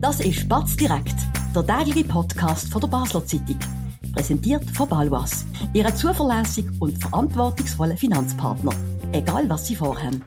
Das ist Batz direkt, der tägliche Podcast von der Basler Zeitung. Präsentiert von Balwas, Ihrem zuverlässigen und verantwortungsvollen Finanzpartner. Egal was Sie vorhaben.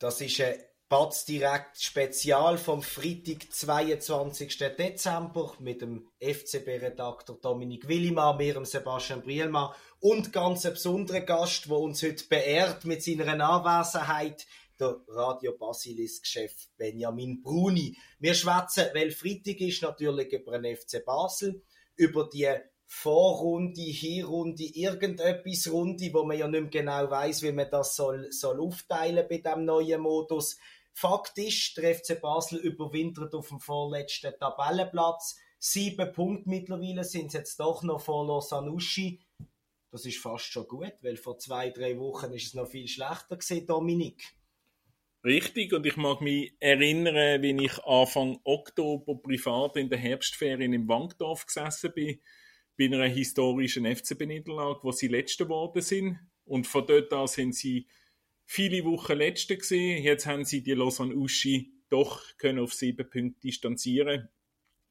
Das ist ein Batz direkt Spezial vom Freitag, 22. Dezember mit dem FCB-Redakteur Dominik Willimann, mir, Sebastian Brielmann und ganz ein besonderer Gast, der uns heute beehrt mit seiner Anwesenheit, der Radio Basilis-Chef Benjamin Bruni. Wir schwätzen, weil Freitag ist, natürlich über den FC Basel, über die Vorrunde, Hinrunde, irgendetwas Runde, wo man ja nicht mehr genau weiß, wie man das soll, soll aufteilen bei dem neuen Modus. Fakt ist, der FC Basel überwintert auf dem vorletzten Tabellenplatz. Sieben Punkte mittlerweile sind es jetzt doch noch vor Lausanne Das ist fast schon gut, weil vor zwei, drei Wochen ist es noch viel schlechter gewesen, Dominik. Richtig, und ich mag mich erinnern, wie ich Anfang Oktober privat in der Herbstferien im Wankdorf gesessen bin bei einer historischen FCB-Niederlage, wo sie Letzte geworden sind. Und von dort an sind sie viele Wochen Letzte gewesen. Jetzt haben sie die Lausanne Uschi doch können auf sieben Punkte distanzieren,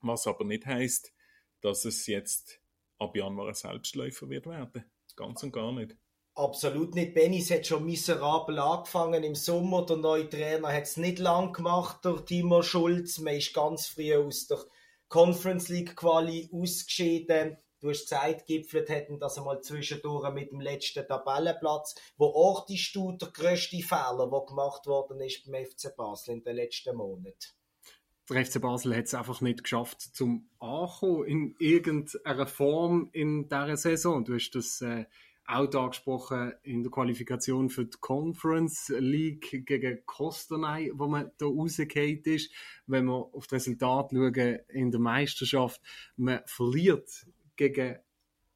was aber nicht heißt, dass es jetzt ab Januar ein Selbstläufer wird werden. Ganz und gar nicht. Absolut nicht. Benis hat schon miserabel angefangen im Sommer. Der neue Trainer hat es nicht lang gemacht, der Timo Schulz. Man ist ganz früh aus der Conference League Quali ausgeschieden du hast gesagt, gipfelt hätten das einmal zwischendurch mit dem letzten Tabellenplatz. Wo auch die du der grösste Fehler, der gemacht worden ist beim FC Basel in den letzten Monaten? Der FC Basel hat es einfach nicht geschafft, zum Ankommen in irgendeiner Form in dieser Saison. Du hast das äh, auch angesprochen in der Qualifikation für die Conference League gegen Kostanay, wo man da rausgefallen ist. Wenn wir auf das Resultat schauen in der Meisterschaft, man verliert gegen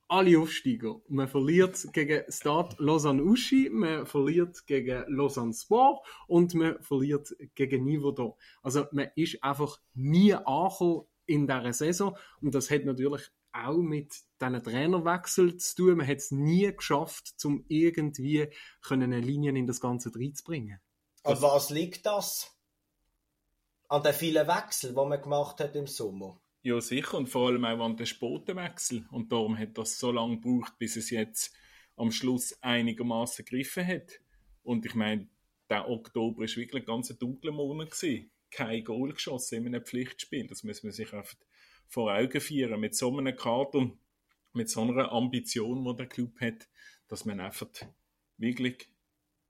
alle Aufsteiger. Man verliert gegen Stade Lausanne Uschi, man verliert gegen Lausanne Sport und man verliert gegen Nivaudan. Also man ist einfach nie angekommen in dieser Saison und das hat natürlich auch mit diesen Trainerwechsel zu tun. Man hat es nie geschafft, um irgendwie eine Linie in das Ganze reinzubringen. An was liegt das? An den vielen Wechseln, die man gemacht hat im Sommer? Ja, sicher. Und vor allem auch an den Spotenwechsel. Und darum hat das so lange gebraucht, bis es jetzt am Schluss einigermaßen gegriffen hat. Und ich meine, der Oktober ist wirklich ein ganz dunkler Monat gewesen. Kein Goal geschossen in einem Pflichtspiel. Das muss man sich einfach vor Augen führen. Mit so einem Kader, mit so einer Ambition, die der Club hat, dass man einfach wirklich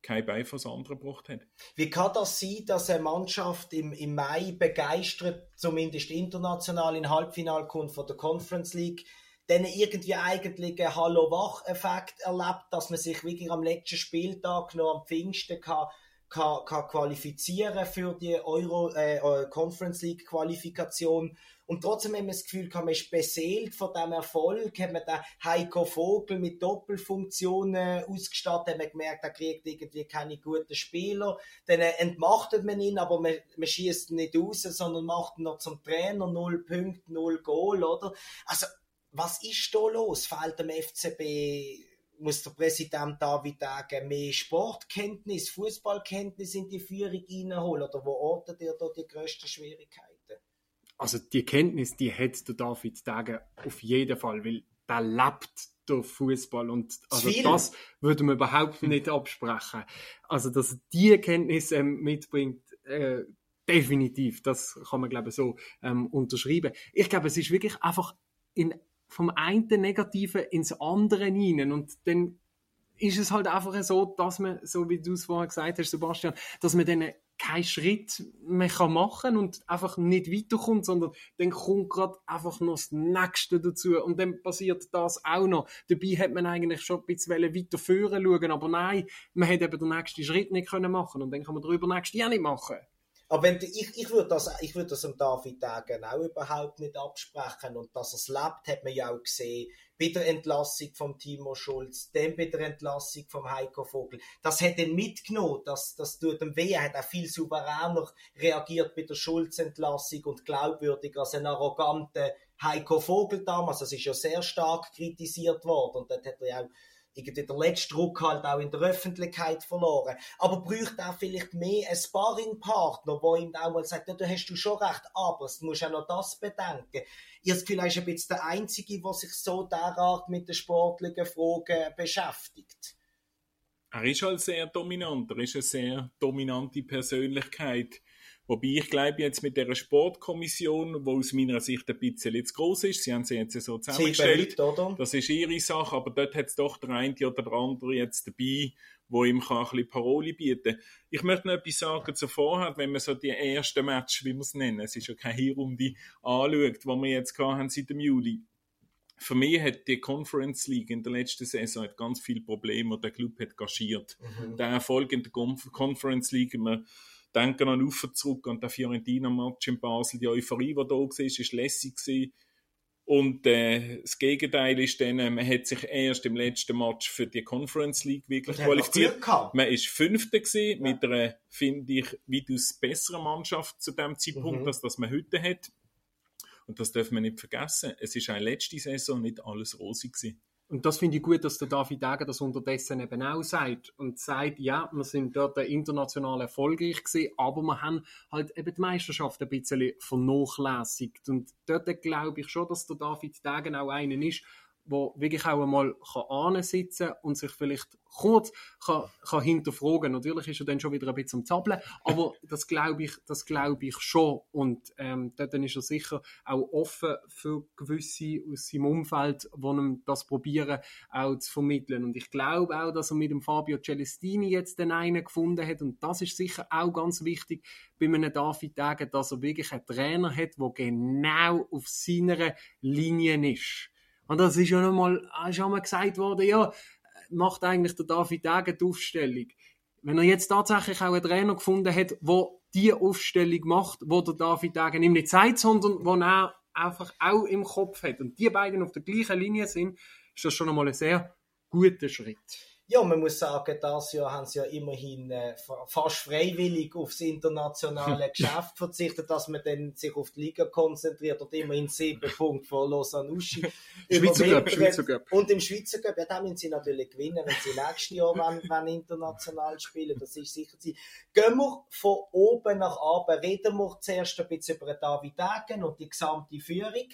kein Bein von anderen gebracht hat. Wie kann das sein, dass eine Mannschaft im, im Mai begeistert, zumindest international in Halbfinale kommt von der Conference League, dann irgendwie eigentlich einen Hallo-Wach-Effekt erlebt, dass man sich wirklich am letzten Spieltag noch am Pfingsten kann kann, kann qualifizieren für die Euro äh, Conference League Qualifikation und trotzdem haben wir das Gefühl, man ist beseelt von diesem Erfolg, hat man den Heiko Vogel mit Doppelfunktionen ausgestattet, hat man gemerkt, er kriegt irgendwie keine guten Spieler, dann äh, entmachtet man ihn, aber man, man schießt nicht raus, sondern macht ihn noch zum Trainer, null Punkte, null Goal, oder? Also, was ist da los? Fehlt dem FCB muss der Präsident David sagen, mehr Sportkenntnis, Fußballkenntnis in die Führung reinholen? Oder wo ortet ihr da die grössten Schwierigkeiten? Also die Kenntnis, die hat der David Degen auf jeden Fall, weil der lebt der Fußball und also das würde man überhaupt nicht absprechen. Also dass die Kenntnis ähm, mitbringt, äh, definitiv, das kann man glaube ich so ähm, unterschreiben. Ich glaube, es ist wirklich einfach in vom einen Negativen ins andere hinein. Und dann ist es halt einfach so, dass man, so wie du es vorher gesagt hast, Sebastian, dass man dann keinen Schritt mehr machen kann und einfach nicht weiterkommt, sondern dann kommt gerade einfach noch das Nächste dazu und dann passiert das auch noch. Dabei hat man eigentlich schon ein bisschen weiter führen schauen, aber nein, man hat eben den nächsten Schritt nicht können machen und dann kann man darüber nächsten ja nicht machen. Aber wenn, ich, ich würde das, ich würde das am David Degen auch überhaupt nicht absprechen. Und dass er es lebt, hat man ja auch gesehen. Bei der Entlassung von Timo Schulz, dann bei der Entlassung von Heiko Vogel. Das hat ihn mitgenommen. Das, das tut ihm weh. Er hat auch viel souveräner reagiert bei der Schulz-Entlassung und glaubwürdiger als ein arroganter Heiko Vogel damals. Das ist ja sehr stark kritisiert worden. Und dort hat er auch irgendwie der letzte Druck halt auch in der Öffentlichkeit verloren. Aber bräuchte auch vielleicht mehr einen Sparringpartner, der ihm auch mal sagt, ja, da hast du schon recht, aber du musst auch noch das bedenken. Ihr seid vielleicht ein bisschen der Einzige, der sich so derart mit den sportlichen Fragen beschäftigt. Er ist halt sehr dominant, er ist eine sehr dominante Persönlichkeit Wobei ich glaube jetzt mit der Sportkommission, wo aus meiner Sicht ein bisschen zu groß ist, sie haben sie jetzt so zusammengestellt, Leute, das ist ihre Sache, aber dort hat es doch der eine oder der andere jetzt dabei, wo ihm kann ein bisschen Parole bieten Ich möchte noch etwas sagen zuvor, wenn man so die ersten Match, wie wir es nennen, es ist ja keine Hierrunde, anschaut, die wir jetzt haben seit dem Juli. Für mich hat die Conference League in der letzten Saison hat ganz viele Probleme, die der Club hat gaschiert. Mhm. Der Erfolg in der Conference League, man denken an Ufer zurück und der Fiorentina-Match in Basel, die Euphorie, die da war, ist lässig gewesen. Und äh, das Gegenteil ist dann, äh, man hat sich erst im letzten Match für die Conference League wirklich qualifiziert. Man ist Fünfter gewesen, ja. mit einer, finde ich, weitaus besseren Mannschaft zu dem Zeitpunkt, mhm. als das man heute hat. Und das darf man nicht vergessen. Es ist eine letzte Saison nicht alles rosig gewesen. Und das finde ich gut, dass der David Degen das unterdessen eben auch sagt und sagt, ja, wir sind dort international erfolgreich gewesen, aber wir haben halt eben die Meisterschaft ein bisschen vernachlässigt. Und dort glaube ich schon, dass der David Degen auch einen ist, wo wirklich auch einmal kann sitzen und sich vielleicht kurz kann, kann hinterfragen. Natürlich ist er dann schon wieder ein bisschen am Zappeln, aber das glaube ich, das glaube ich schon. Und ähm, dort ist er sicher auch offen für gewisse aus seinem Umfeld, die ihm das probieren auch zu vermitteln. Und ich glaube auch, dass er mit dem Fabio Celestini jetzt den einen gefunden hat. Und das ist sicher auch ganz wichtig bei einem David Degen, dass er wirklich einen Trainer hat, der genau auf seiner Linie ist. Und das ist ja nochmal, ist auch mal gesagt worden, ja, macht eigentlich der David Degen die Aufstellung. Wenn er jetzt tatsächlich auch einen Trainer gefunden hat, der die Aufstellung macht, wo der David Degen ihm nicht sagt, sondern wo er einfach auch im Kopf hat und die beiden auf der gleichen Linie sind, ist das schon einmal ein sehr guter Schritt. Ja, man muss sagen, das Jahr haben sie ja immerhin äh, fast freiwillig aufs internationale Geschäft verzichtet, dass man dann sich auf die Liga konzentriert und immerhin sieben Punkte vor Lausanne Uschi. Schweizer Cup, Schweizer Cup. Und im Schweizer Cup, ja, da müssen sie natürlich gewinnen, wenn sie nächstes Jahr wenn, wenn international spielen, das ist sicher sie. Gehen wir von oben nach unten, reden wir zuerst ein bisschen über David Degen und die gesamte Führung.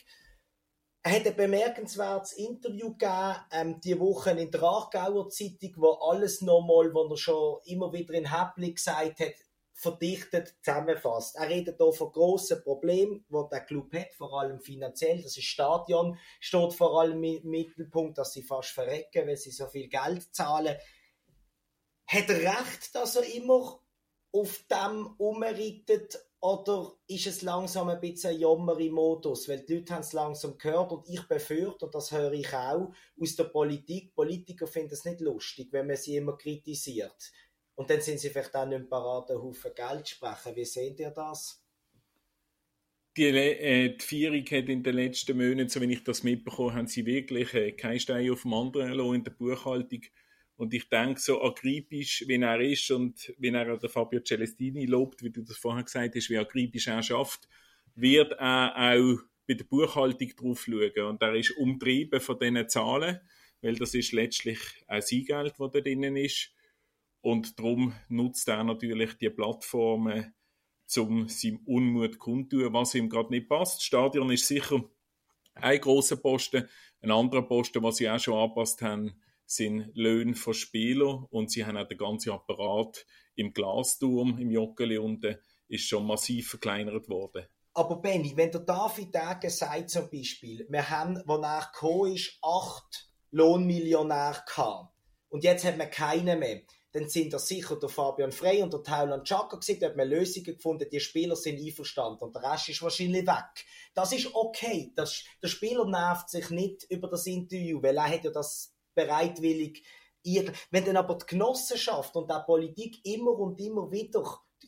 Er hat ein bemerkenswertes Interview gegeben, ähm, die Woche in der Aargauer Zeitung, wo alles nochmal, was er schon immer wieder in Häppli gesagt hat, verdichtet zusammenfasst. Er redet hier von grossen Problemen, die der Club hat, vor allem finanziell. Das ist Stadion, steht vor allem im Mittelpunkt, dass sie fast verrecken, weil sie so viel Geld zahlen. Hat er recht, dass er immer auf dem umreitet oder ist es langsam ein bisschen ein Jammer im Modus? Weil die Leute haben es langsam gehört und ich befürchte, und das höre ich auch aus der Politik, Politiker finden es nicht lustig, wenn man sie immer kritisiert. Und dann sind sie vielleicht auch nicht bereit, einen Haufen Geld zu sprechen. Wie seht ihr das? Die, äh, die Vierung hat in den letzten Monaten, so wie ich das mitbekommen haben sie wirklich äh, keinen Stein auf dem anderen in der Buchhaltung und ich denke, so akribisch, wie er ist und wie er der Fabio Celestini lobt, wie du das vorher gesagt hast, wie akribisch er schafft, wird er auch bei der Buchhaltung drauf schauen. Und er ist umtrieben von diesen Zahlen, weil das ist letztlich ein Seigeld, das da drinnen ist. Und darum nutzt er natürlich die Plattformen, um seinem Unmut kundtun, was ihm gerade nicht passt. Das Stadion ist sicher ein großer Posten. Ein anderer Posten, was sie auch schon angepasst haben, sind Löhne von Spielern und sie haben auch den ganzen Apparat im Glasturm, im Joggeli unten, ist schon massiv verkleinert worden. Aber Benny, wenn der David Degen sagt zum Beispiel, wir haben, wo nach ist, acht Lohnmillionäre gehabt und jetzt hat man keine mehr, dann sind das sicher der Fabian Frey und der Thailand Chaka gewesen, da hat man Lösungen gefunden, die Spieler sind einverstanden und der Rest ist wahrscheinlich weg. Das ist okay. Das, der Spieler nervt sich nicht über das Interview, weil er hat ja das bereitwillig. Wenn dann aber die Genossenschaft und die Politik immer und immer wieder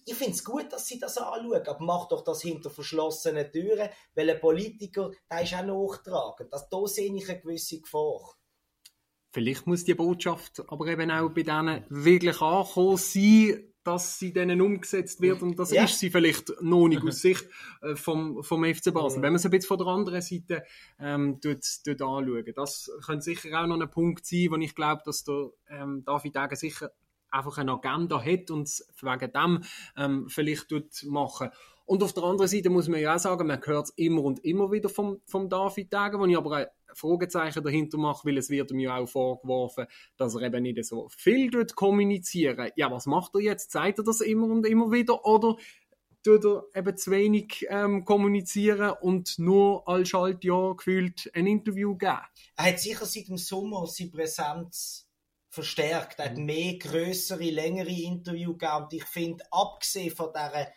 ich finde es gut, dass sie das anschauen, aber macht doch das hinter verschlossenen Türen, weil ein Politiker, der ist auch nachtragend. Das, da sehe ich eine gewisse Gefahr. Vielleicht muss die Botschaft aber eben auch bei denen wirklich ankommen sein, dass sie denen umgesetzt wird und das ja. ist sie vielleicht noch nicht aus Sicht äh, vom, vom FC Basel. Wenn man es ein bisschen von der anderen Seite ähm, dort, dort anschauen, das könnte sicher auch noch ein Punkt sein, wo ich glaube, dass der ähm, David Degen sicher einfach eine Agenda hat und wegen dem ähm, vielleicht dort machen. Und auf der anderen Seite muss man ja auch sagen, man hört es immer und immer wieder vom, vom David Degen, wo ich aber Fragezeichen dahinter mache, weil es wird mir auch vorgeworfen, dass er eben nicht so viel dort kommunizieren. Ja, was macht er jetzt? Zeigt er das immer und immer wieder oder tut er eben zu wenig ähm, kommunizieren und nur als Schaltjahr gefühlt ein Interview geben? Er hat sicher seit dem Sommer seine Präsenz verstärkt. Er hat mhm. mehr größere, längere Interviews gegeben und ich finde, abgesehen von dieser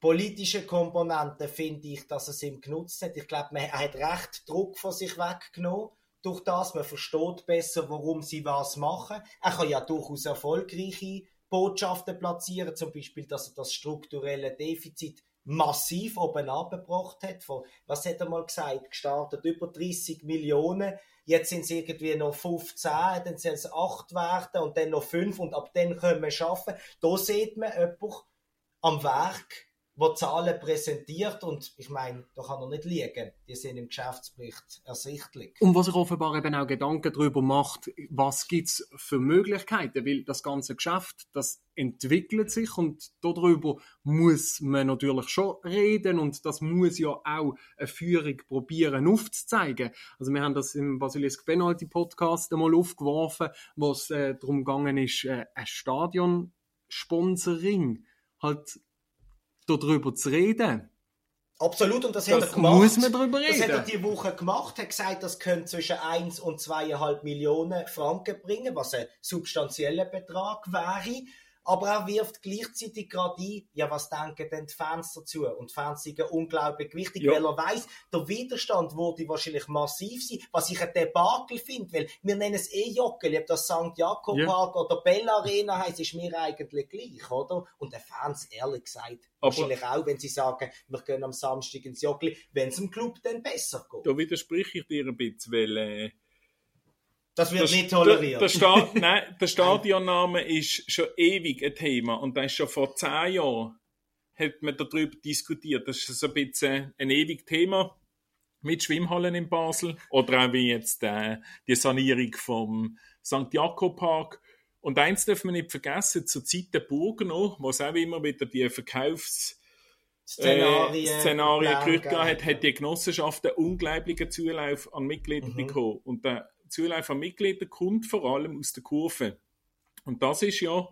politische Komponente finde ich, dass es ihm genutzt hat. Ich glaube, er hat recht Druck von sich weggenommen. Durch das, man versteht besser, warum sie was machen. Er kann ja durchaus erfolgreiche Botschaften platzieren, zum Beispiel, dass er das strukturelle Defizit massiv oben abgebracht hat. Von, was hat er mal gesagt? Gestartet über 30 Millionen. Jetzt sind es irgendwie noch 15, dann sind es 8 werden und dann noch 5 und ab dann können wir schaffen. Da sieht man jemanden am Werk, wo Zahlen präsentiert und ich meine, da kann er nicht liegen. Die sind im Geschäftsbericht ersichtlich. Und was er offenbar eben auch Gedanken darüber macht, was gibt es für Möglichkeiten, weil das ganze Geschäft, das entwickelt sich und darüber muss man natürlich schon reden und das muss ja auch eine Führung probieren aufzuzeigen. Also wir haben das im Basilisk Penalty Podcast einmal aufgeworfen, wo es äh, darum gegangen ist, äh, ein Stadion-Sponsoring halt darüber zu reden. Absolut, und das, das hat er gemacht. muss man darüber reden. Das hat er die Woche gemacht, hat gesagt, das könnte zwischen 1 und 2,5 Millionen Franken bringen, was ein substanzieller Betrag wäre. Aber er wirft gleichzeitig gerade ein, ja, was denken denn die Fans dazu? Und die Fans sind unglaublich wichtig, ja. weil er weiß, der Widerstand würde wahrscheinlich massiv sein, was ich ein Debakel finde, weil wir nennen es eh Jockel, ob das St. Jakob Park ja. oder Bella Arena heisst, ist mir eigentlich gleich, oder? Und den Fans, ehrlich gesagt, aber wahrscheinlich auch, wenn sie sagen, wir gehen am Samstag ins Jockeli, wenn es dem Club dann besser geht. Da widerspreche ich dir ein bisschen, weil, äh das wird das, nicht toleriert. Der, der, Sta Nein, der Stadionname ist schon ewig ein Thema und da ist schon vor zehn Jahren hat man darüber diskutiert. Das ist so ein bisschen ein ewig Thema mit Schwimmhallen in Basel oder auch wie jetzt äh, die Sanierung vom St. Jakob Park. Und eins darf man nicht vergessen, zur Zeit der Burg noch, wo es auch immer wieder die Verkaufs- Szenarien, äh, Szenarien hat, hat die Genossenschaft einen unglaublichen Zulauf an Mitgliedern mhm. bekommen. Und der Zulauf von Mitgliedern kommt vor allem aus der Kurve. Und das ist ja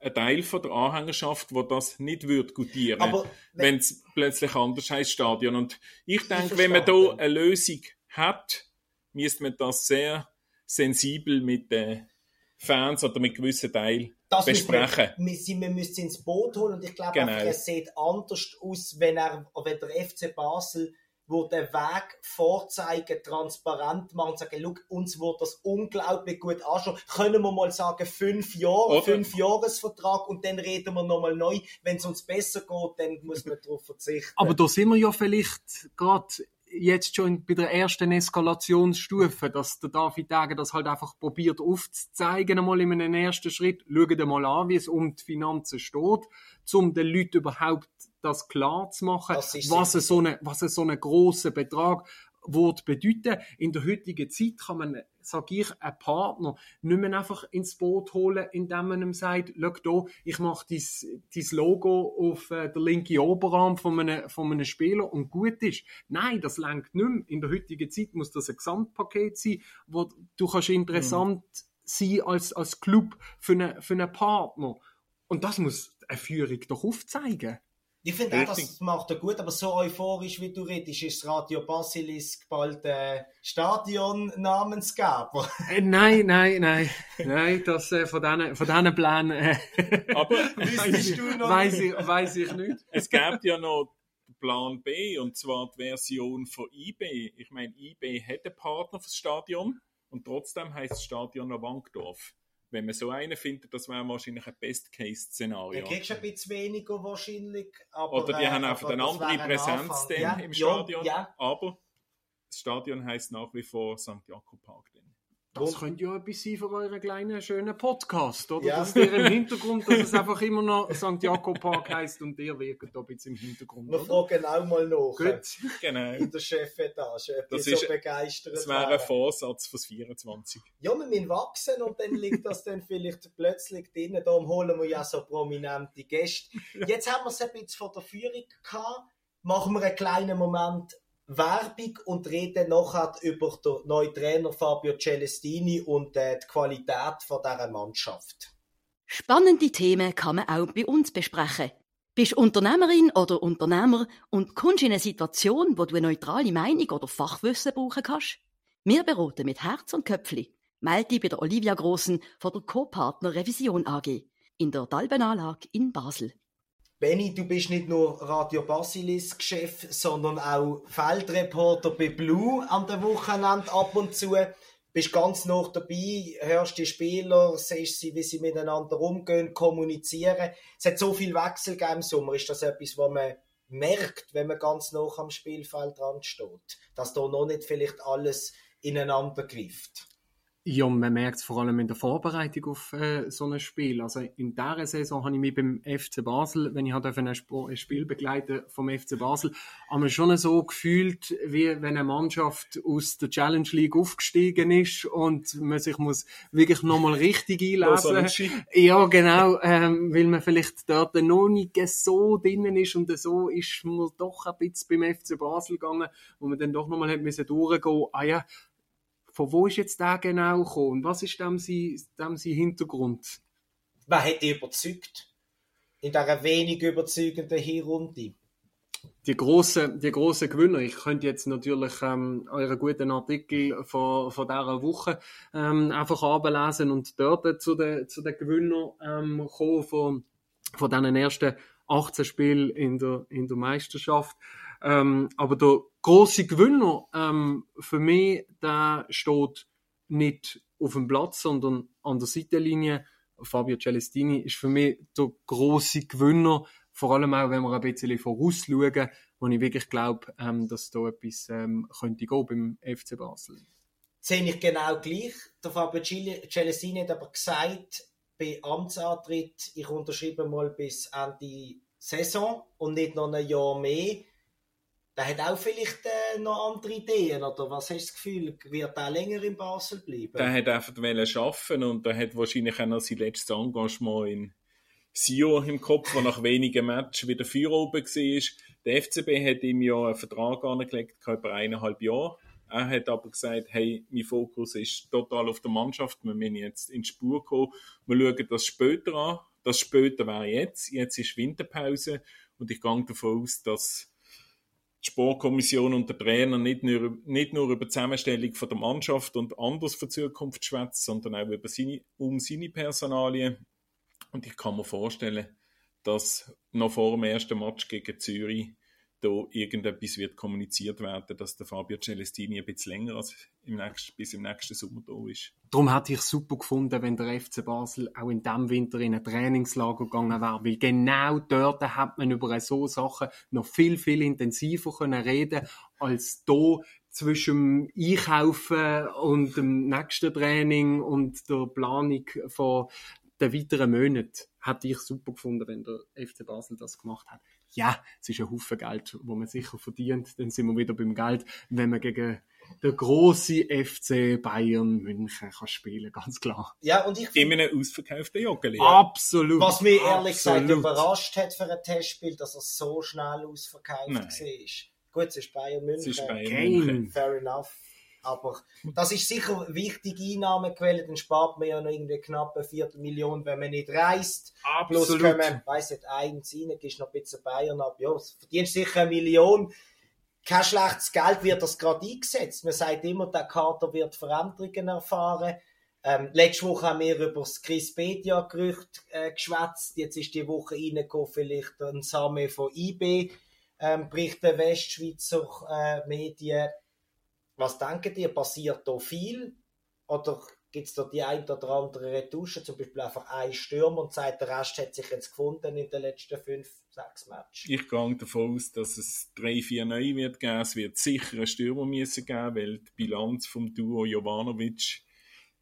ein Teil von der Anhängerschaft, wo das nicht würde gutieren, wenn es plötzlich anders heißt Stadion. Und ich denke, wenn man da eine Lösung hat, müsste man das sehr sensibel mit den Fans oder mit gewissen Teilen das besprechen. Wir, wir müssen ins Boot holen und ich glaube, genau. es sieht anders aus, wenn, er, wenn der FC Basel wo den Weg vorzeigen, transparent machen und sagen, look, uns wird das unglaublich gut anschauen. Können wir mal sagen, fünf Jahre, Oder? fünf Jahresvertrag und dann reden wir nochmal neu. Wenn es uns besser geht, dann muss man darauf verzichten. Aber da sind wir ja vielleicht gerade jetzt schon bei der ersten Eskalationsstufe, dass der David Degen das halt einfach probiert aufzuzeigen, einmal in einem ersten Schritt. Schaut mal an, wie es um die Finanzen steht, um den Leuten überhaupt das klar zu machen, was so, eine, was so einen grossen Betrag wird bedeuten. In der heutigen Zeit kann man, sage ich, einen Partner nicht mehr einfach ins Boot holen, indem man ihm sagt, schau da, ich mache dein, Logo auf äh, der linken Oberarm von einem, von einem Spieler und gut ist. Nein, das lenkt nicht mehr. In der heutigen Zeit muss das ein Gesamtpaket sein, wo du kannst interessant mhm. sein als, als Club für einen, für einen Partner. Und das muss eine Führung doch aufzeigen. Ich finde auch, das macht er gut, aber so euphorisch wie du redest, ist Radio Basilisk bald äh, Stadion-Namensgeber. Äh, nein, nein, nein. Nein, das äh, von diesen von Plänen äh, aber weißt du noch weiss ich, weiss ich nicht. Es gibt ja noch Plan B, und zwar die Version von IB. Ich meine, IB hat einen Partner fürs Stadion und trotzdem heißt das Stadion noch Wankdorf wenn man so einen findet, das wäre wahrscheinlich ein Best-Case-Szenario. Du kriegst ein bisschen weniger wahrscheinlich. Aber, Oder die äh, haben einfach eine andere Präsenz ein ja, im Stadion. Ja. Aber das Stadion heißt nach wie vor St. Jakob Park. Denn. Das könnte ja etwas sein für euren kleinen, schönen Podcast, oder? Ja. Dass ihr im Hintergrund, dass es einfach immer noch St. Jakob Park heisst und ihr wirkt da ein bisschen im Hintergrund. Wir fragen auch mal nach. Gut, genau. In der Chefetage, das ist, so begeistert Das wäre ein Vorsatz fürs 24. Ja, wir müssen wachsen und dann liegt das dann vielleicht plötzlich drin. Darum holen wir ja so prominente Gäste. Jetzt haben wir es ein bisschen von der Führung gehabt. Machen wir einen kleinen Moment Werbung und reden nachher über den neuen Trainer Fabio Celestini und äh, die Qualität von dieser Mannschaft. Spannende Themen kann man auch bei uns besprechen. Bist Unternehmerin oder Unternehmer und kommst in eine Situation, wo du eine neutrale Meinung oder Fachwissen brauchen kannst? Wir beraten mit Herz und Köpfli. Melde dich bei der Olivia Grossen von der Co-Partner Revision AG in der Dalbenanlage in Basel. Benny, du bist nicht nur Radio Basilisk-Chef, sondern auch Feldreporter bei Blue an der Wochenende ab und zu. Bist ganz noch dabei, hörst die Spieler, siehst sie, wie sie miteinander umgehen, kommunizieren. Es hat so viel Wechsel im Sommer. Ist das etwas, was man merkt, wenn man ganz noch am Spielfeld dran steht? Dass da noch nicht vielleicht alles ineinander greift? Ja, man merkt es vor allem in der Vorbereitung auf äh, so ein Spiel. Also in dieser Saison habe ich mich beim FC Basel, wenn ich halt ein, ein Spiel begleite vom FC Basel, habe schon so gefühlt, wie wenn eine Mannschaft aus der Challenge League aufgestiegen ist und man sich muss wirklich nochmal richtig einlesen. ja, genau, ähm, weil man vielleicht dort noch nicht so drinnen ist und so ist man doch ein bisschen beim FC Basel gegangen, wo man dann doch nochmal hat müssen durchgehen. Ah ja, von wo ist jetzt der genau gekommen? Was ist dem sein, dem sein Hintergrund? Wer hat dich überzeugt? In dieser wenig überzeugenden Hinrunde? Die grossen, die grossen Gewinner. Ich könnte jetzt natürlich ähm, euren guten Artikel von, von dieser Woche ähm, einfach ablesen und dort zu den, zu den Gewinnern ähm, kommen von, von diesen ersten 18 Spielen in der, in der Meisterschaft. Ähm, aber der große Gewinner ähm, für mich, der steht nicht auf dem Platz, sondern an der Seitenlinie. Fabio Celestini ist für mich der große Gewinner, vor allem auch, wenn wir ein bisschen vorausschauen, wo ich wirklich glaube, ähm, dass da etwas ähm, könnte gehen beim FC Basel. Sehe ich genau gleich. Der Fabio Celestini hat aber gesagt, bei Amtsantritt, ich unterschreibe mal bis Ende Saison und nicht noch ein Jahr mehr der hat auch vielleicht äh, noch andere Ideen, oder was hast du das Gefühl, wird er länger in Basel bleiben? Der hat einfach arbeiten und der hat wahrscheinlich auch noch sein letztes Engagement in Sio im Kopf, der nach wenigen Matches wieder Feuer oben war. Der FCB hat ihm ja einen Vertrag angelegt, über eineinhalb Jahre. Er hat aber gesagt, hey, mein Fokus ist total auf der Mannschaft, wir müssen jetzt in die Spur kommen. Wir schauen das später an. Das später wäre jetzt. Jetzt ist Winterpause und ich gehe davon aus, dass die Sportkommission und der Trainer nicht nur, nicht nur über die Zusammenstellung von der Mannschaft und anders für die Zukunft schwätzt, sondern auch über seine, um seine Personalien. Und ich kann mir vorstellen, dass noch vor dem ersten Match gegen Zürich da irgendetwas wird kommuniziert werden, dass der Fabio Celestini ein bisschen länger als im nächsten, bis im nächsten Sommer da ist. Darum hätte ich super gefunden, wenn der FC Basel auch in diesem Winter in ein Trainingslager gegangen wäre, weil genau dort hat man über so Sachen noch viel, viel intensiver können reden als hier zwischen dem Einkaufen und dem nächsten Training und der Planung von den weiteren Monaten. Hätte ich super gefunden, wenn der FC Basel das gemacht hat ja, es ist ein Haufen Geld, wo man sicher verdient. Dann sind wir wieder beim Geld, wenn man gegen der große FC Bayern München kann spielen, ganz klar. Ja, und ich in einem ausverkauften Joggeli. Absolut. Was mich ehrlich gesagt überrascht hat für ein Testspiel, dass er so schnell ausverkauft Nein. war. Gut, es ist Bayern München. Es ist Bayern München. Fair enough. Aber das ist sicher eine wichtige Einnahmequelle, dann spart man ja noch irgendwie knapp eine Viertelmillion, wenn man nicht reist. Absolut. Plus wir, weiss nicht, eins rein, gehst noch ein bisschen Bayern ab. Ja, verdienst sicher eine Million. Kein schlechtes Geld wird das gerade eingesetzt. Man sagt immer, der Kader wird Veränderungen erfahren. Ähm, letzte Woche haben wir über das Chris Bedia-Gerücht äh, geschwätzt. Jetzt ist die Woche reingekommen, vielleicht ein Same von IB, ähm, berichten Westschweizer äh, Medien. Was denken ihr, passiert da viel? Oder gibt es da die ein oder andere Retusche, zum Beispiel einfach ein Stürmer und sagt, der Rest hat sich jetzt gefunden in den letzten fünf, sechs Matches? Ich gehe davon aus, dass es drei, vier neue wird geben. Es wird sicher einen Stürmer müssen geben, weil die Bilanz vom Duo Jovanovic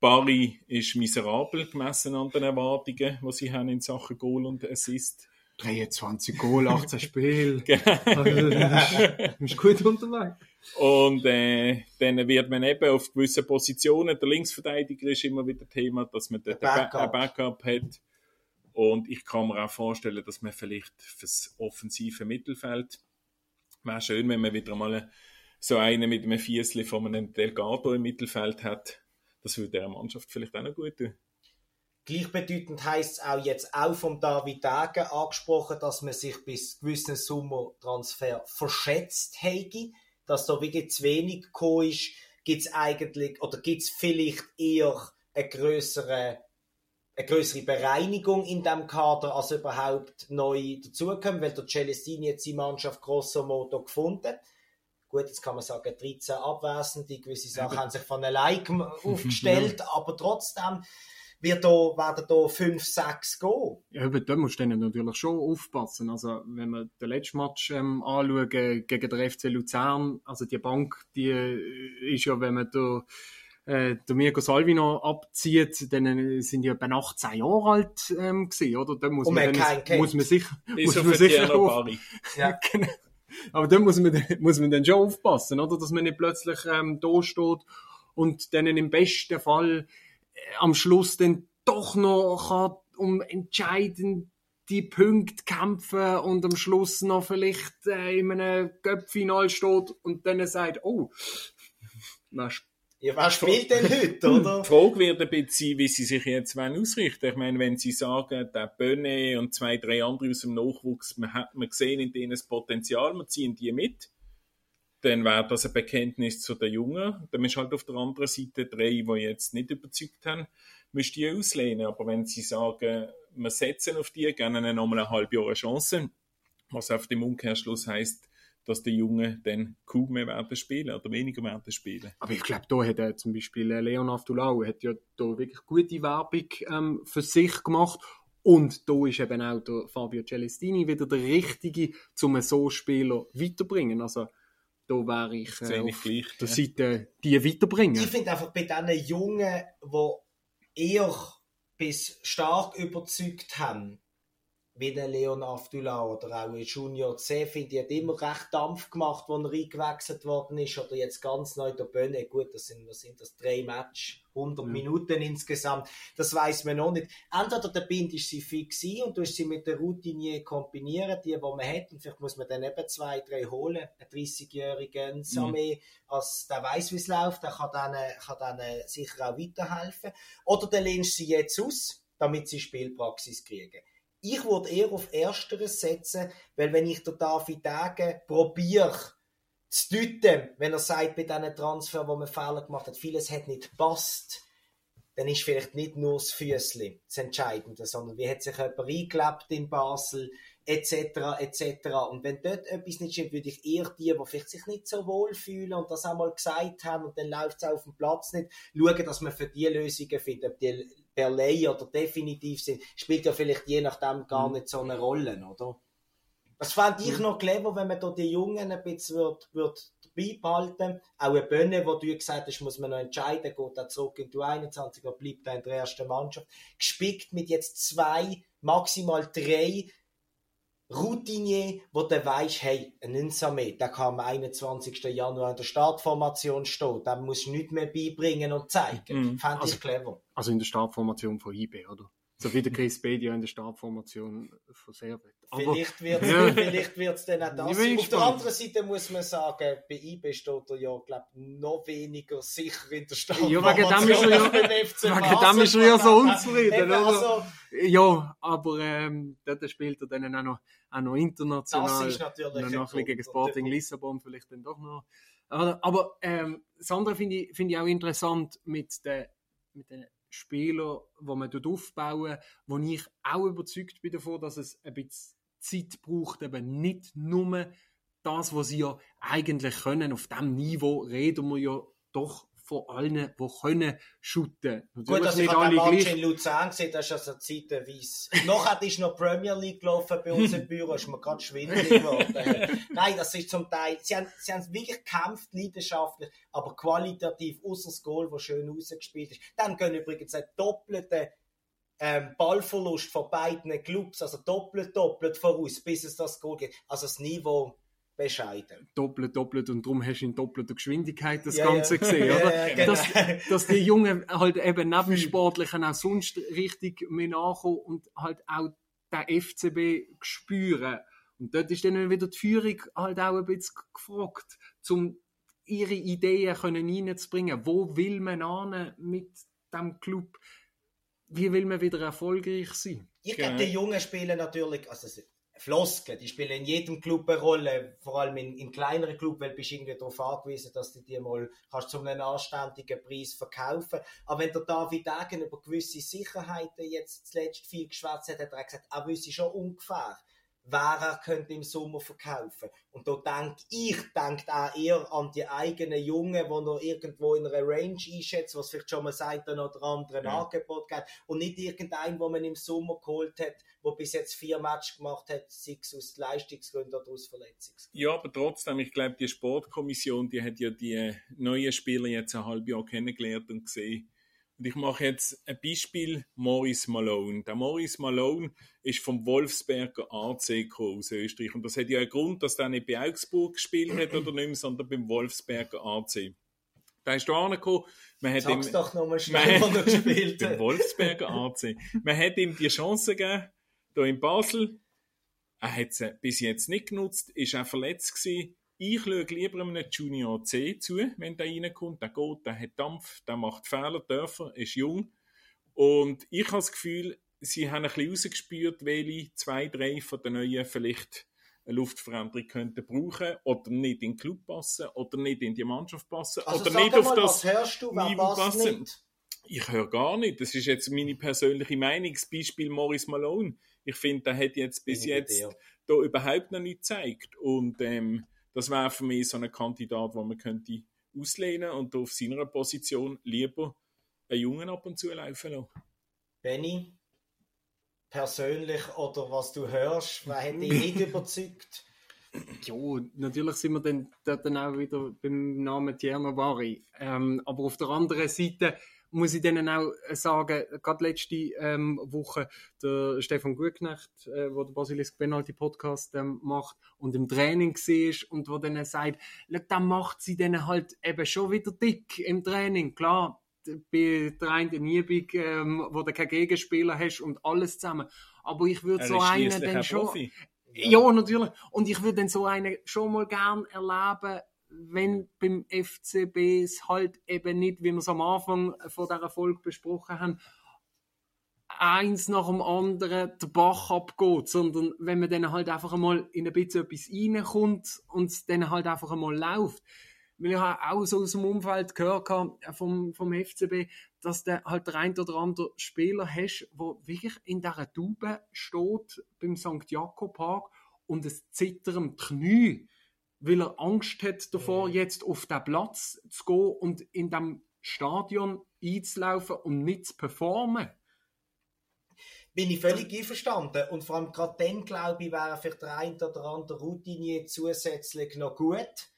Barry ist miserabel gemessen an den Erwartungen, die sie haben in Sachen Goal und Assist. 23 Goal, 18 Spiele. Genau. Also, das ist gut unterwegs. Und äh, dann wird man eben auf gewissen Positionen, der Linksverteidiger ist immer wieder Thema, dass man dort ein Backup. Backup hat. Und ich kann mir auch vorstellen, dass man vielleicht fürs offensive Mittelfeld wäre schön, wenn man wieder mal so einen mit einem Fiesli von einem Delgado im Mittelfeld hat. Das würde der Mannschaft vielleicht auch noch gut tun. Gleichbedeutend heisst es auch jetzt auch vom David Degen angesprochen, dass man sich bis gewissen Sommertransfer verschätzt hätte, dass da wirklich zu wenig gekommen ist, gibt es eigentlich, oder gibt es vielleicht eher eine größere eine größere Bereinigung in dem Kader, als überhaupt neu dazukommen, weil der Celestini jetzt die Mannschaft grosso modo gefunden. Gut, jetzt kann man sagen, 13 Abwesende, gewisse Sachen haben sich von allein aufgestellt, aber trotzdem wird da, werden da 5, 6 gehen. Ja, aber da musst du natürlich schon aufpassen. Also, wenn wir den letzten Match ähm, anschauen gegen den FC Luzern, also die Bank, die äh, ist ja, wenn man da äh, der Mirko Salvino abzieht, dann äh, sind die etwa 18 Jahre alt ähm, gewesen, oder? Da muss Und man, man dann, muss man sicher, muss Ist man auf sicher auf. Ja. Genau. Aber da muss man, dann- muss man dann schon aufpassen, oder? Dass man nicht plötzlich ähm, da steht und dann im besten Fall äh, am Schluss dann doch noch kann um entscheidend die Punkte kämpfen und am Schluss noch vielleicht äh, in einem Göppfinal steht und dann sagt, oh, was Ja, wer spielt denn heute, oder? Die Frage wird ein bisschen wie sie sich jetzt ausrichten Ich meine, wenn sie sagen, der Bönne und zwei, drei andere aus dem Nachwuchs, man hat man gesehen in denen das Potenzial, wir ziehen die mit, dann wäre das ein Bekenntnis zu den Jungen. Dann ist halt auf der anderen Seite drei, die jetzt nicht überzeugt haben, müsst die auslehnen. Aber wenn sie sagen, wir setzen auf die, gerne ihnen nochmal eine halbe Jahr eine Chance, was auf dem Umkehrschluss heißt, dass die Jungen dann kaum mehr werden spielen oder weniger werden spielen. Aber ich glaube, da hat er zum Beispiel äh, Leon Aftulau hat ja da wirklich gute Werbung ähm, für sich gemacht. Und da ist eben auch der Fabio Celestini wieder der Richtige, um so Spieler weiterbringen. Also da wäre ich äh, auf gleich, der ja. Seite, die weiterbringen. Ich finde einfach bei diesen Jungen, die eher bis stark überzeugt haben, wie der Leon Avdullah oder auch ein Junior C, finde ich, hat immer recht Dampf gemacht, wo er eingewechselt worden ist. Oder jetzt ganz neu der Bönne. Gut, das sind, was sind das? Drei Match, 100 Ja. Minuten insgesamt. Das weiß man noch nicht. Entweder der Bind ist sie fix und du hast sie mit der Routinier kombinieren, die, die man hat. Und vielleicht muss man dann eben zwei, drei holen. Ein 30-jährigen Samé, als der weiß, wie es läuft, der kann dann, kann dann sicher auch weiterhelfen. Oder der lehnst sie jetzt aus, damit sie Spielpraxis kriegen. Ich würde eher auf Ersteres setzen, weil wenn ich den David Degen probiere zu deuten, wenn er sagt, bei diesen Transfer, wo man Fehler gemacht hat, vieles hat nicht gepasst, dann ist vielleicht nicht nur das Füßli das Entscheidende, sondern wie hat sich jemand eingelebt in Basel, etc., etc. Und wenn dort etwas nicht stimmt, würde ich eher die, die vielleicht sich nicht so wohl fühlen und das einmal gesagt haben und dann läuft es auf dem Platz nicht, schauen, dass man für die Lösungen findet, ob die per Lei oder definitiv sind, spielt ja vielleicht je nachdem gar nicht so eine Rolle, oder? Das fände ich noch clever, wenn man da die Jungen ein bisschen würd, würd dabei behalten. Auch eine Bönne, wo du gesagt hast, muss man noch entscheiden, geht er zurück in die 21 oder bleibt er in der ersten Mannschaft. Gespickt mit jetzt zwei, maximal drei Routinier, wo du weisst, hey, ein Insame, der kann am 21. Januar in der Startformation stehen, dem musst du nichts mehr beibringen und zeigen. Mhm. Fände Also- ich clever. Also in der Startformation von IB, oder? So wie der Chris Bedia in der Startformation von Servet. Aber Vielleicht wird Ja. vielleicht wird's dann auch das. Auf der gespannt. anderen Seite muss man sagen, bei IB steht er ja, glaub, noch weniger sicher in der Stadt. Ja, wegen dem ist er ja- wegen dem ist er ja so unzufrieden, also, ja, aber ähm, dort spielt er dann auch noch, auch noch international. das ist natürlich noch ein gegen. Sporting Lissabon vielleicht dann doch noch. Aber, ähm, das andere finde ich, finde ich auch interessant mit den, mit den Spielern, die man dort aufbauen, wo ich auch überzeugt bin davon, dass es ein bisschen Zeit braucht, eben nicht nur das, was sie ja eigentlich können. Auf diesem Niveau reden wir ja doch von allen, die können shooten. Gut, also ich habe den Match in Luzern gesehen, das ist also zeitweise. Nachher ist noch Premier League gelaufen bei uns im Büro, ist mir gerade schwindelig geworden. Nein, das ist zum Teil, sie haben, sie haben wirklich gekämpft, leidenschaftlich, aber qualitativ, außer das Goal, das schön rausgespielt ist. Dann gehen übrigens ein doppelter ähm, Ballverlust von beiden Clubs, also doppelt, doppelt voraus, bis es das Goal geht. Also das Niveau bescheiden. Doppelt, doppelt und darum hast du in doppelter Geschwindigkeit das ja, Ganze ja. gesehen, oder? Ja, genau. dass, dass die Jungen halt eben neben Sportlichen auch sonst richtig mehr nachkommen und halt auch den FCB spüren. Und dort ist dann wieder die Führung halt auch ein bisschen gefragt, um ihre Ideen können reinzubringen. Wo will man an mit dem Club? Wie will man wieder erfolgreich sein? Ich glaube, die Jungen spielen natürlich, also Floskeln, die spielen in jedem Club eine Rolle, vor allem in, in kleineren Clubs, weil du bist irgendwie darauf angewiesen, dass du die mal kannst zu einem anständigen Preis verkaufen. Aber wenn der David Degen über gewisse Sicherheiten jetzt zuletzt viel geschwätzt hat, hat er gesagt, er wüsste schon ungefähr, wer er könnte im Sommer verkaufen. Und da denke ich, denkt auch eher an die eigenen Jungen, die noch irgendwo in einer Range einschätzen, was vielleicht schon mal sagt, oder andere ja. Angebot gibt. Und nicht irgendein, wo man im Sommer geholt hat, wo bis jetzt vier Matches gemacht hat, sei es aus Leistungsgründen oder aus Verletzungsgründen. Ja, aber trotzdem, ich glaube, die Sportkommission, die hat ja die neuen Spieler jetzt ein halbes Jahr kennengelernt und gesehen, und ich mache jetzt ein Beispiel, Morris Malone. Der Morris Malone ist vom Wolfsberger AC aus Österreich. Und das hat ja einen Grund, dass der nicht bei Augsburg gespielt hat oder nicht mehr, sondern beim Wolfsberger AC. Da ist da angekommen. Man hat Sag's ihm, doch nochmal schnell, wo er gespielt hat. Beim Wolfsberger AC. Man hat ihm die Chance gegeben, hier in Basel. Er hat sie bis jetzt nicht genutzt, ist auch verletzt gewesen ich schaue lieber einem Junior C zu, wenn der reinkommt. Der geht, der hat Dampf, der macht Fehler, Dörfer, ist jung. Und ich habe das Gefühl, sie haben ein bisschen rausgespürt, welche zwei, drei von den Neuen vielleicht eine Luftveränderung könnten brauchen oder nicht in den Club passen oder nicht in die Mannschaft passen also oder nicht auf das was du, Niveau passen. Nicht? Ich höre gar nicht. Das ist jetzt meine persönliche Meinung. Das Beispiel Morris Malone. Ich finde, der hat jetzt bis jetzt da überhaupt noch nicht gezeigt. Und ähm, das wäre für mich so ein Kandidat, wo man könnte auslehnen und auf seiner Position lieber einen Jungen ab und zu laufen lassen. Benny, persönlich oder was du hörst, wer hat dich nicht überzeugt? Ja, natürlich sind wir dann, dann auch wieder beim Namen Tierno Vari. Ähm, aber auf der anderen Seite muss ich denen auch sagen, gerade letzte ähm, Woche der Stefan Gutknecht, äh, wo der Basilisk Penalty Podcast ähm, macht und im Training war und wo dann sagt, dann macht sie dann halt eben schon wieder dick im Training. Klar, bei der einen Übung, ähm, wo du keinen Gegenspieler hast und alles zusammen. Aber ich würde so einen dann schon... Ja. ja, natürlich. Und ich würde dann so einen schon mal gern erleben, wenn beim FCB es halt eben nicht, wie wir es am Anfang von dieser Folge besprochen haben, eins nach dem anderen der Bach abgeht, sondern wenn man dann halt einfach einmal in ein bisschen etwas reinkommt und es dann halt einfach einmal läuft. Weil ich habe auch so aus dem Umfeld gehört vom, vom FCB, dass du halt der ein oder andere Spieler hast, der wirklich in dieser Tube steht beim St. Jakob Park und es zittert am Knie weil er Angst hat davor, jetzt auf den Platz zu gehen und in dem Stadion einzulaufen und nicht zu performen. Bin ich völlig einverstanden. Und vor allem gerade dann, glaube ich, wäre vielleicht der ein oder andere Routinier zusätzlich noch gut,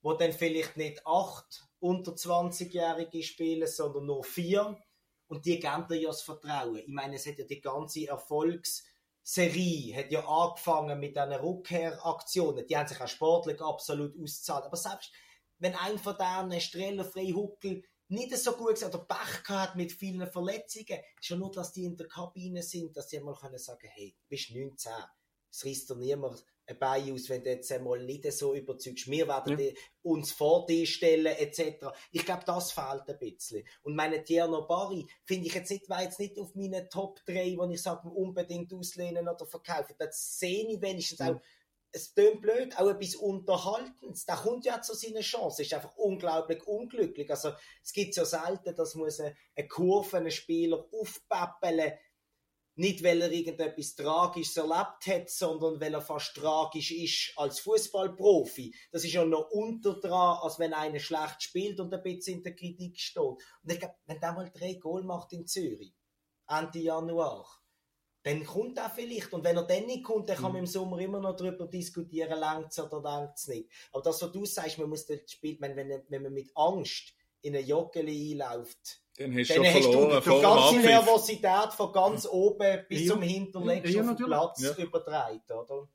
wo dann vielleicht nicht acht unter 20-Jährige spielen, sondern nur vier. Und die geben dir ja das Vertrauen. Ich meine, es hat ja die ganze Erfolgs- Serie hat ja angefangen mit diesen Rückkehraktionen. Die haben sich auch sportlich absolut ausgezahlt. Aber selbst wenn ein von denen Streller, Freihuckel nicht so gut oder Pech hat mit vielen Verletzungen, ist ja nur, dass die in der Kabine sind, dass sie mal können sagen, hey, du bist 19, es reißt dir niemand ein aus, wenn du jetzt einmal nicht so überzeugst. Wir werden ja. uns vor dir stellen, etc. Ich glaube, das fehlt ein bisschen. Und meine Tierno Barry finde ich jetzt nicht, war jetzt nicht auf meinen Top 3, wo ich sage, unbedingt auslehnen oder verkaufen. Das sehe ich wenigstens ja. auch, es tönt blöd, auch etwas Unterhaltendes. Da kommt ja zu seiner Chance. Ist einfach unglaublich unglücklich. Also, es gibt ja selten, dass muss ein, ein Kurvenspieler aufpäppeln Nicht, weil er irgendetwas Tragisches erlebt hat, sondern weil er fast tragisch ist als Fußballprofi. Das ist ja noch unter dran, als wenn einer schlecht spielt und ein bisschen in der Kritik steht. Und ich glaube, wenn der mal drei Goal macht in Zürich, Ende Januar, dann kommt er vielleicht. Und wenn er dann nicht kommt, dann kann man im Sommer immer noch darüber diskutieren, langt es oder langt es nicht. Aber das, was du sagst, man muss das Spiel, wenn, wenn man mit Angst in eine Joggeli einläuft, dann hast, dann hast verloren, du die ganze Nervosität von ganz oben bis ja. zum Hinterletzten ja, auf den Platz ja. übertragen, oder?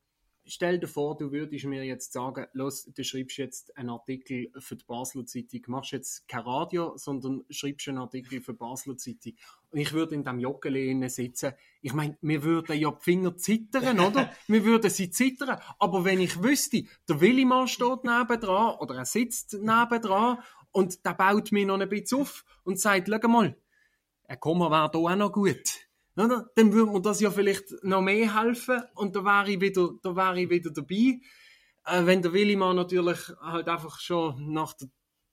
Stell dir vor, du würdest mir jetzt sagen, los, du schreibst jetzt einen Artikel für die Basler Zeitung, machst jetzt kein Radio, sondern schreibst einen Artikel für die Basler Zeitung. Und ich würde in dem Joggeli sitzen. Ich meine, wir würden ja die Finger zittern, oder? wir würden sie zittern. Aber wenn ich wüsste, der Willimann steht nebendran oder er sitzt nebendran und der baut mir noch ein bisschen auf und sagt, schau mal, ein Komma wäre hier auch noch gut. Oder? Dann würde mir das ja vielleicht noch mehr helfen und da wäre ich wieder, da wäre ich wieder dabei. Äh, wenn der Willimann natürlich halt einfach schon nach der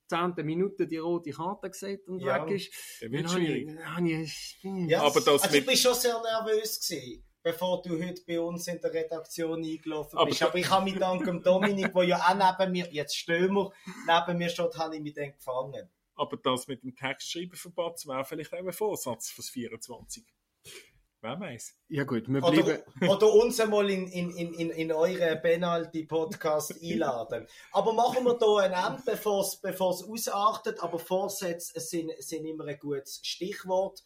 zehnten Minute die rote Karte sieht und ja, weg ist, dann schwierig. Ich, ja, aber das also ich bin schon sehr nervös gewesen bevor du heute bei uns in der Redaktion eingelaufen aber bist. Aber ich habe mich dank dem Dominik, der ja auch neben mir, jetzt stehen wir, neben mir steht, habe ich mich dann gefangen. Aber das mit dem Textschreiben verpasst wäre vielleicht auch ein Vorsatz fürs 24. Wer weiß. Ja gut, wir bleiben... Oder, oder uns einmal in, in, in, in euren Penalty-Podcast einladen. Aber machen wir hier ein Ende, bevor es ausartet. Aber Vorsätze sind, sind immer ein gutes Stichwort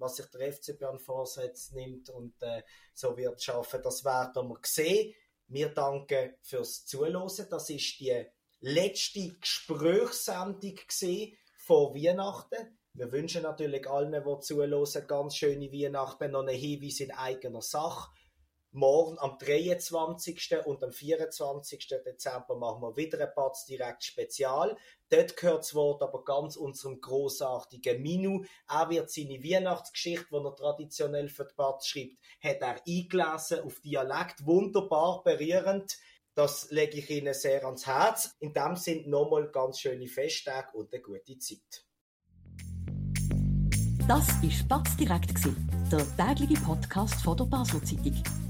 was sich der FC Bern vorsetzt, nimmt und äh, so wird schaffen. Das werden wir sehen. Wir danken fürs Zuhören. Das ist die letzte Gesprächssendung vor Weihnachten. Wir wünschen natürlich allen, die zuhören, ganz schöne Weihnachten, noch einen Hinweis in eigener Sache morgen am 23. und am 24. Dezember machen wir wieder ein Patz direkt Spezial. Dort gehört das Wort aber ganz unserem großartigen Minu. Er wird seine Weihnachtsgeschichte, die er traditionell für die Patz schreibt, hat er eingelesen auf Dialekt. Wunderbar, berührend. Das lege ich Ihnen sehr ans Herz. In dem sind nochmal ganz schöne Festtage und eine gute Zeit. Das war Spatz direkt, der tägliche Podcast von der Basel Zeitung.